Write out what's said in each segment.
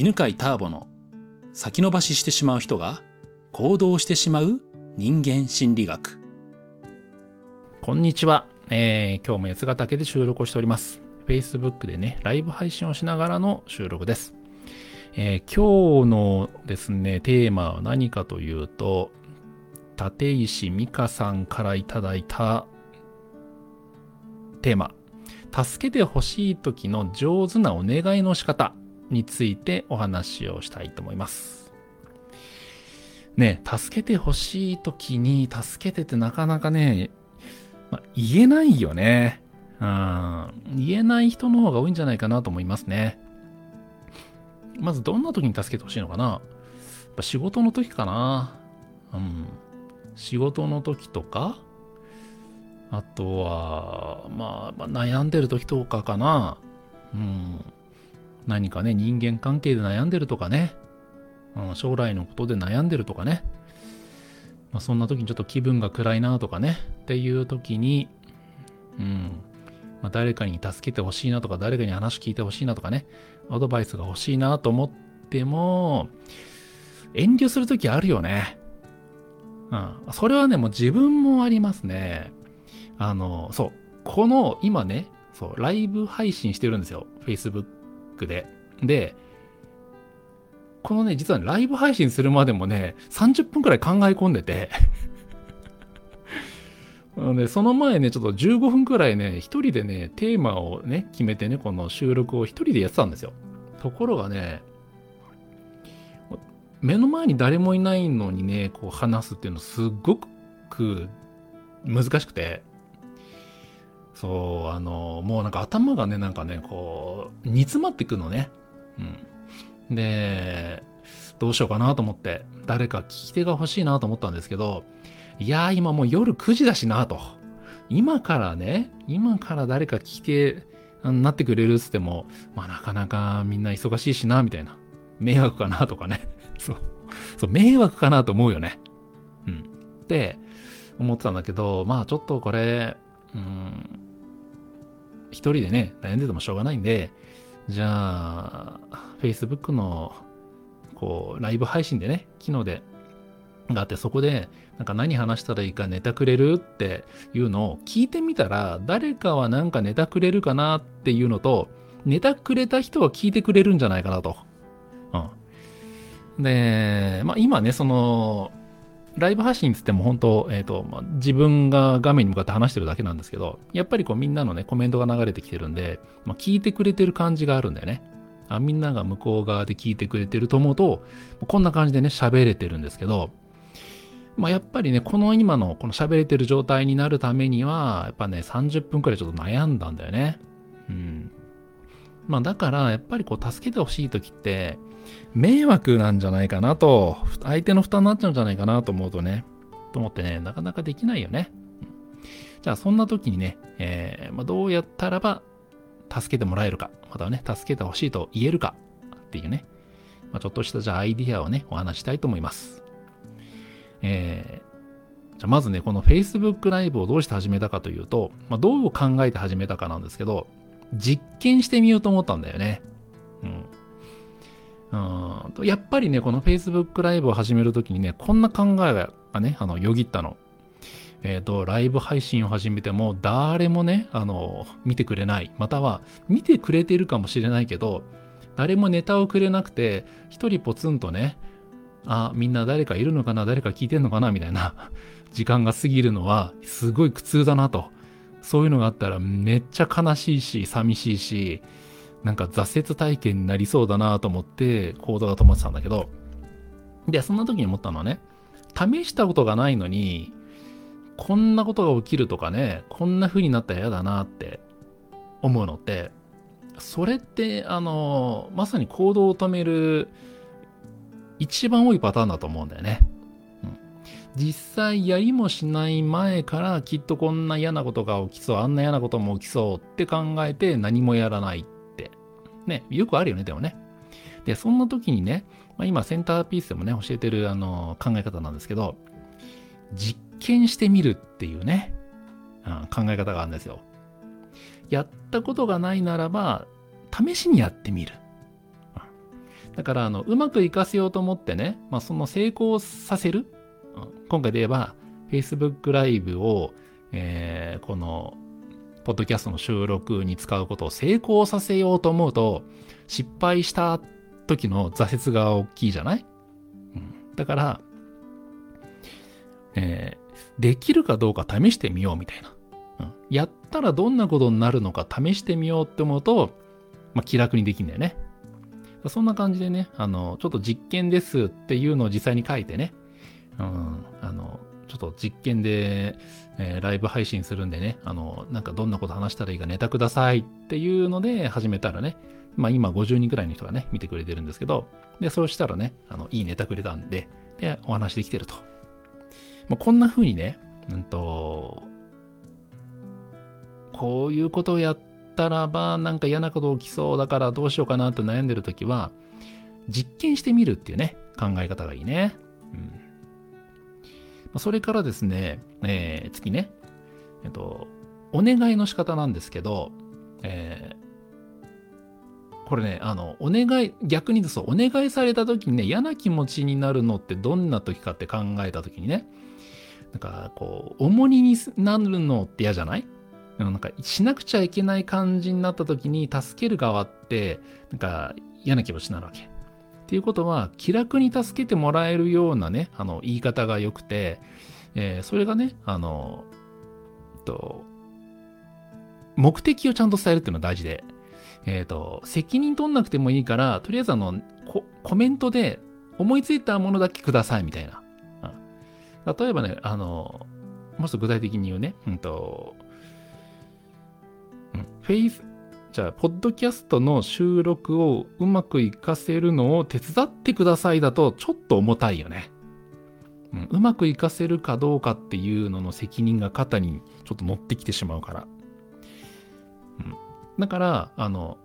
犬飼ターボの先延ばししてしまう人が行動してしまう人間心理学。こんにちは。えー、今日も八ヶ岳で収録をしております。Facebook でね、ライブ配信をしながらの収録です。えー今日のですね、テーマは何かというと、立石美香さんからいただいたテーマ、助けてほしい時の上手なお願いの仕方についてお話をしたいと思います。ね、助けてほしい時に助けてってなかなかね、ま、言えないよね。うん。言えない人の方が多いんじゃないかなと思いますね。まずどんな時に助けてほしいのかなやっぱ仕事の時かな。うん。仕事の時とかあとは、まあ、まあ、悩んでる時とかかな。うん。何かね、人間関係で悩んでるとかね。うん、将来のことで悩んでるとかね。まあ、そんな時にちょっと気分が暗いなとかね。っていう時に、うん。まあ、誰かに助けてほしいなとか、誰かに話聞いてほしいなとかね。アドバイスが欲しいなと思っても、遠慮する時あるよね。うん。それはね、もう自分もありますね。あの、そう。この、今ね、そう、ライブ配信してるんですよ。Facebook で。で、このね、実はね、ライブ配信するまでもね、30分くらい考え込んでて、あのね、その前ね、ちょっと15分くらいね、一人でね、テーマをね、決めてね、この収録を一人でやってたんですよ。ところがね、目の前に誰もいないのにね、こう話すっていうのすっごく難しくて、そう、あの、もうなんか頭がね、なんかね、こう、煮詰まってくのね。うん。で、どうしようかなと思って、誰か聞き手が欲しいなと思ったんですけど、いやー、今もう夜9時だしなと。今からね、今から誰か聞き手になってくれるっつっても、まあなかなかみんな忙しいしな、みたいな。迷惑かなとかね。そう。そう、迷惑かなと思うよね。うん。って思ってたんだけど、まあちょっとこれ、うん、一人でね、悩んでてもしょうがないんで、じゃあ、Facebook の、こう、ライブ配信でね、機能で、があって、そこで、なんか何話したらいいかネタくれるっていうのを聞いてみたら、誰かはなんかネタくれるかなっていうのと、ネタくれた人は聞いてくれるんじゃないかなと。うん。で、まあ今ね、その、ライブ配信つっても本当、えっ、と、ま、自分が画面に向かって話してるだけなんですけど、やっぱりこうみんなのね、コメントが流れてきてるんで、まあ、聞いてくれてる感じがあるんだよね。あ、みんなが向こう側で聞いてくれてると思うと、こんな感じでね、喋れてるんですけど、まあ、やっぱりね、この今のこの喋れてる状態になるためには、やっぱね、30分くらいちょっと悩んだんだよね。うん。まあ、だから、やっぱりこう、助けてほしい時って、迷惑なんじゃないかなと、相手の負担になっちゃうんじゃないかなと思うとね、と思ってね、なかなかできないよね。じゃあ、そんな時にね、えーまあ、どうやったらば、助けてもらえるか、またはね、助けてほしいと言えるかっていうね、まあ、ちょっとしたじゃあアイディアをね、お話したいと思います。えーじゃあまずね、この Facebook ライブをどうして始めたかというと、まあ、どう考えて始めたかなんですけど、実験してみようと思ったんだよね。うん。うんやっぱりね、この Facebook ライブを始めるときにね、こんな考えがね、あの、よぎったの。えっ、と、ライブ配信を始めても、誰もね、あの、見てくれない。または、見てくれてるかもしれないけど、誰もネタをくれなくて、一人ポツンとね、あ、みんな誰かいるのかな誰か聞いてんのかなみたいな 時間が過ぎるのは、すごい苦痛だなと。そういうのがあったら、めっちゃ悲しいし、寂しいし、なんか挫折体験になりそうだなと思って行動が止まってたんだけど、で、そんな時に思ったのはね、試したことがないのに、こんなことが起きるとかね、こんな風になったら嫌だなって思うのって、それって、あの、まさに行動を止める一番多いパターンだと思うんだよね。うん実際やりもしない前からきっとこんな嫌なことが起きそう、あんな嫌なことも起きそうって考えて何もやらないっ。ね、よくあるよね、でもね。で、そんな時にね、まあ、今センターピースでもね、教えてるあの考え方なんですけど、実験してみるっていうね、うん考え方があるんですよ。やったことがないならば、試しにやってみる。だから、あの、うまくいかせようと思ってね、まあ、その成功させる。うん今回で言えば、Facebook ライブを、えーこの、ポッドキャストの収録に使うことを成功させようと思うと、失敗した時の挫折が大きいじゃない、うん、だから、えーできるかどうか試してみようみたいな。うん。やったらどんなことになるのか試してみようって思うと、まあ、気楽にできるんだよね。そんな感じでね、あの、ちょっと実験ですっていうのを実際に書いてね、うん、あの、ちょっと実験で、えーライブ配信するんでね、あの、なんかどんなこと話したらいいかネタくださいっていうので始めたらね、まあ今50人くらいの人がね、見てくれてるんですけど、で、そうしたらね、あの、いいネタくれたんで、で、お話できてると。まあ、こんな風にね、うんと、こういうことをやったらば、なんか嫌なこと起きそうだからどうしようかなって悩んでるときは、実験してみるっていうね、考え方がいいね。うん。それからですね、えー次ね、えっと、お願いの仕方なんですけど、えーこれね、あの、お願い、逆に言うとそう、お願いされた時にね、嫌な気持ちになるのってどんな時かって考えた時にね、なんか、こう、重荷になるのって嫌じゃない？なんか、しなくちゃいけない感じになった時に、助ける側って、なんか、嫌な気持ちになるわけ。っていうことは、気楽に助けてもらえるようなね、あの、言い方が良くて、えーそれがね、あの、と、目的をちゃんと伝えるっていうのが大事で、えっ、と、責任取んなくてもいいから、とりあえずあの、ココメントで思いついたものだけくださいみたいな。うん。例えばね、あの、もっと具体的に言うね、うんと、うん、フェイス、じゃあ、ポッドキャストの収録をうまくいかせるのを手伝ってくださいだと、ちょっと重たいよね。うん、うまくいかせるかどうかっていうのの責任が肩にちょっと乗ってきてしまうから。うん、だから、あの、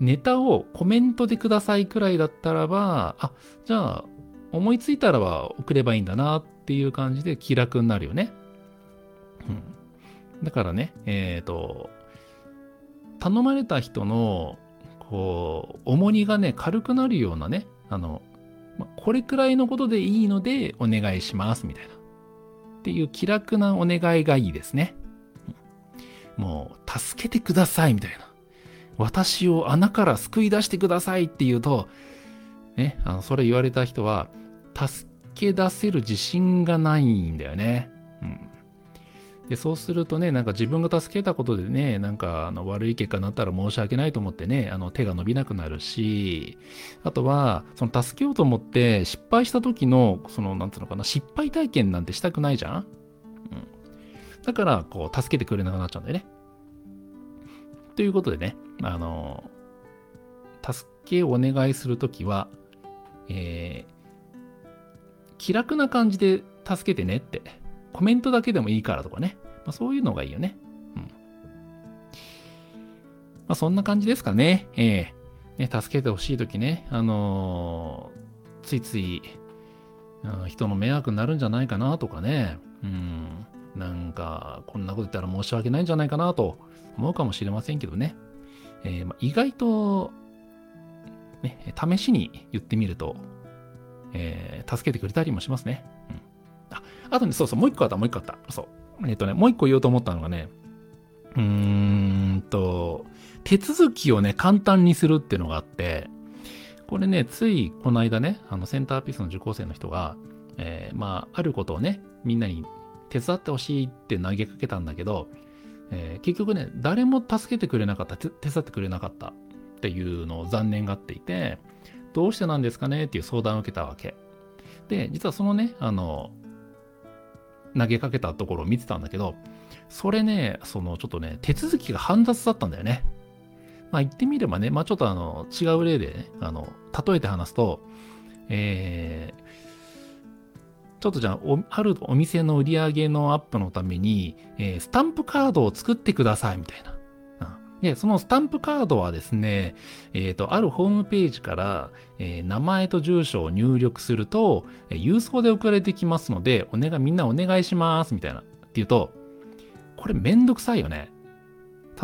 ネタをコメントでくださいくらいだったらば、あ、じゃあ、思いついたらは送ればいいんだなっていう感じで気楽になるよね。うん。だからね、えっ、と、頼まれた人の、こう、重荷がね、軽くなるようなね、あの、まこれくらいのことでいいのでお願いします、みたいな。っていう気楽なお願いがいいですね。もう、助けてください、みたいな。私を穴から救い出してくださいって言うと、ね、あの、それ言われた人は、助け出せる自信がないんだよね。で、そうするとね、なんか自分が助けたことでね、なんかあの悪い結果になったら申し訳ないと思ってね、あの手が伸びなくなるし、あとは、その助けようと思って失敗した時の、その、なんつうのかな、失敗体験なんてしたくないじゃん?うん。だから、こう、助けてくれなくなっちゃうんだよね。ということでね、あの、助けをお願いするときは、えー気楽な感じで助けてねって、コメントだけでもいいからとかね、まあ、そういうのがいいよね。うん。まあ、そんな感じですかね。ええね、助けてほしいときね、あのーついつい、うん人の迷惑になるんじゃないかなとかね、うん、なんか、こんなこと言ったら申し訳ないんじゃないかなと思うかもしれませんけどね。えーまあ、意外と、ね、試しに言ってみると、えー助けてくれたりもしますね。うん。あ、とね、そうそう、もう一個あった、もう一個あった。そう。えっ、とね、もう一個言おうと思ったのがね、うーんと、手続きをね、簡単にするっていうのがあって、これね、ついこの間ね、あの、センターピースの受講生の人が、えーまあ、あることをね、みんなに手伝ってほしいって投げかけたんだけど、えー結局ね、誰も助けてくれなかった、手伝ってくれなかったっていうのを残念がっていて、どうしてなんですかねっていう相談を受けたわけ。で、実はそのね、あの、投げかけたところを見てたんだけど、それね、そのちょっとね、手続きが煩雑だったんだよね。まあ言ってみればね、まあちょっとあの、違う例でね、あの、例えて話すと、えーちょっとじゃあ、おあるお店の売り上げのアップのために、えースタンプカードを作ってくださいみたいな。で、そのスタンプカードはですね、えっ、と、あるホームページから、えー名前と住所を入力すると、えー郵送で送られてきますので、お願い、みんなお願いします、みたいな。っていうと、これめんどくさいよね。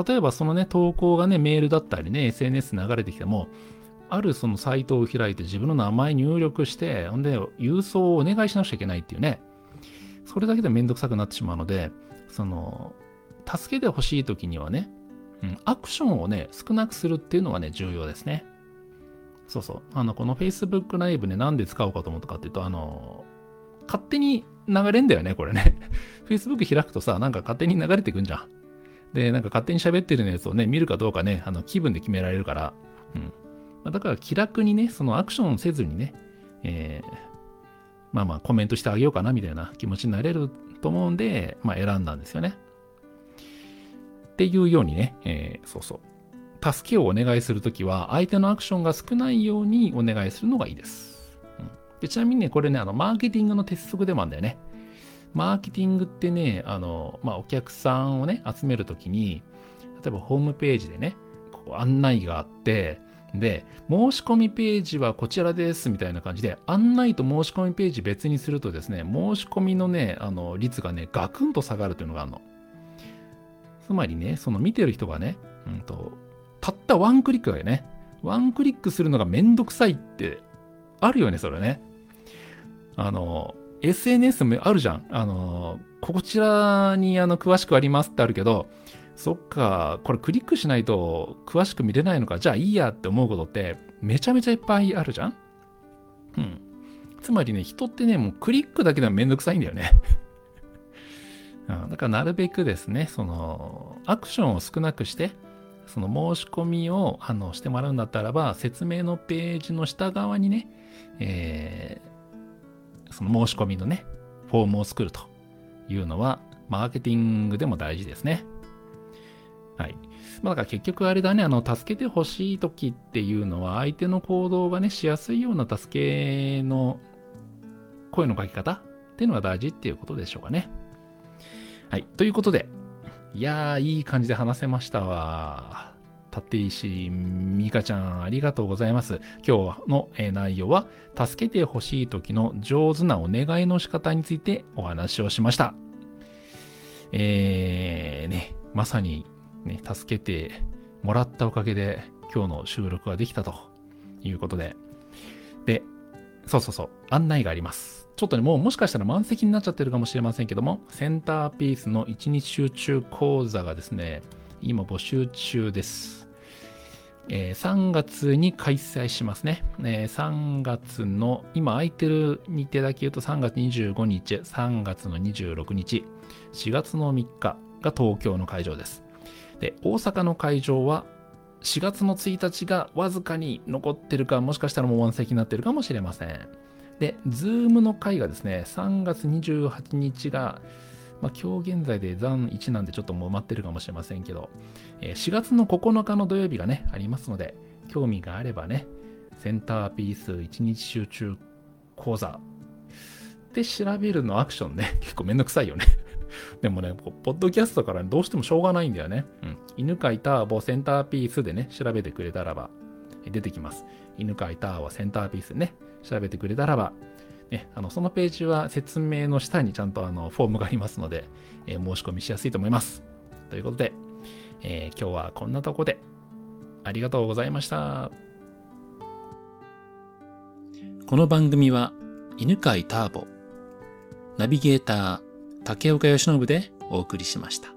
例えばそのね、投稿がね、メールだったりね、SNS 流れてきても、あるそのサイトを開いて自分の名前入力して、ほんで、郵送をお願いしなくちゃいけないっていうね。それだけでめんどくさくなってしまうので、その、助けてほしい時にはね、うん、アクションをね、少なくするっていうのがね、重要ですね。そうそう。あの、この Facebook ライブね、なんで使おうかと思ったかっていうと、あの、勝手に流れんだよね、これね。Facebook 開くとさ、なんか勝手に流れてくんじゃん。で、なんか勝手に喋ってるやつをね、見るかどうかね、あの気分で決められるから。うん。ま、だから気楽にね、そのアクションせずにね、えー、まあまあコメントしてあげようかなみたいな気持ちになれると思うんで、まあ選んだんですよね。っていうようにね、えー、そうそう。助けをお願いするときは、相手のアクションが少ないようにお願いするのがいいです。うん、でちなみにね、これね、あの、マーケティングの鉄則でもあるんだよね。マーケティングってね、あの、まあ、お客さんをね、集めるときに、例えばホームページでね、こう案内があって、で、申し込みページはこちらですみたいな感じで、案内と申し込みページ別にするとですね、申し込みのね、あの、率がね、ガクンと下がるというのがあるの。つまりね、その見てる人がね、うんと、たったワンクリックだよね。ワンクリックするのがめんどくさいってあるよね、それね。あの、SNS もあるじゃん。あの、こちらにあの詳しくありますってあるけど、そっか、これクリックしないと詳しく見れないのか、じゃあいいやって思うことってめちゃめちゃいっぱいあるじゃんうん。つまりね、人ってね、もうクリックだけではめんどくさいんだよね。うんだからなるべくですね、その、アクションを少なくして、その申し込みをあのしてもらうんだったらば、説明のページの下側にね、えー、その申し込みのね、フォームを作るというのは、マーケティングでも大事ですね。はい。まあ、だから結局あれだね、あの、助けてほしい時っていうのは、相手の行動がね、しやすいような助けの声の書き方っていうのが大事っていうことでしょうかね。はい。ということで、いやー、いい感じで話せましたわ。立石美香ちゃん、ありがとうございます。今日の内容は、助けてほしい時の上手なお願いの仕方についてお話をしました。えー、ね、まさに、ね、助けてもらったおかげで、今日の収録ができたということで。で、そうそうそう、案内があります。ちょっとね、もうもしかしたら満席になっちゃってるかもしれませんけども、センターピースの1日集中講座がですね、今募集中です。えー、3月に開催しますね。えー、3月の、今空いてる日程だけ言うと3月25日、3月の26日、4月の3日が東京の会場です。で、大阪の会場は4月の1日がわずかに残ってるか、もしかしたらもう満席になってるかもしれません。で、ズームの回がですね、3月28日が、まあ、今日現在で残1なんでちょっともう埋まってるかもしれませんけど、え4月の9日の土曜日がね、ありますので、興味があればね、センターピース1日集中講座で調べるのアクションね、結構めんどくさいよねでもね、ポッドキャストからどうしてもしょうがないんだよね。うん。犬飼ターボセンターピースでね、調べてくれたらば出てきます。犬飼ターボセンターピースね、調べてくれたらば、ね、あのそのページは説明の下にちゃんとあのフォームがありますので、えー、申し込みしやすいと思います。ということで、えー、今日はこんなとこでありがとうございました。この番組は犬飼ターボ、ナビゲーター竹岡由伸でお送りしました。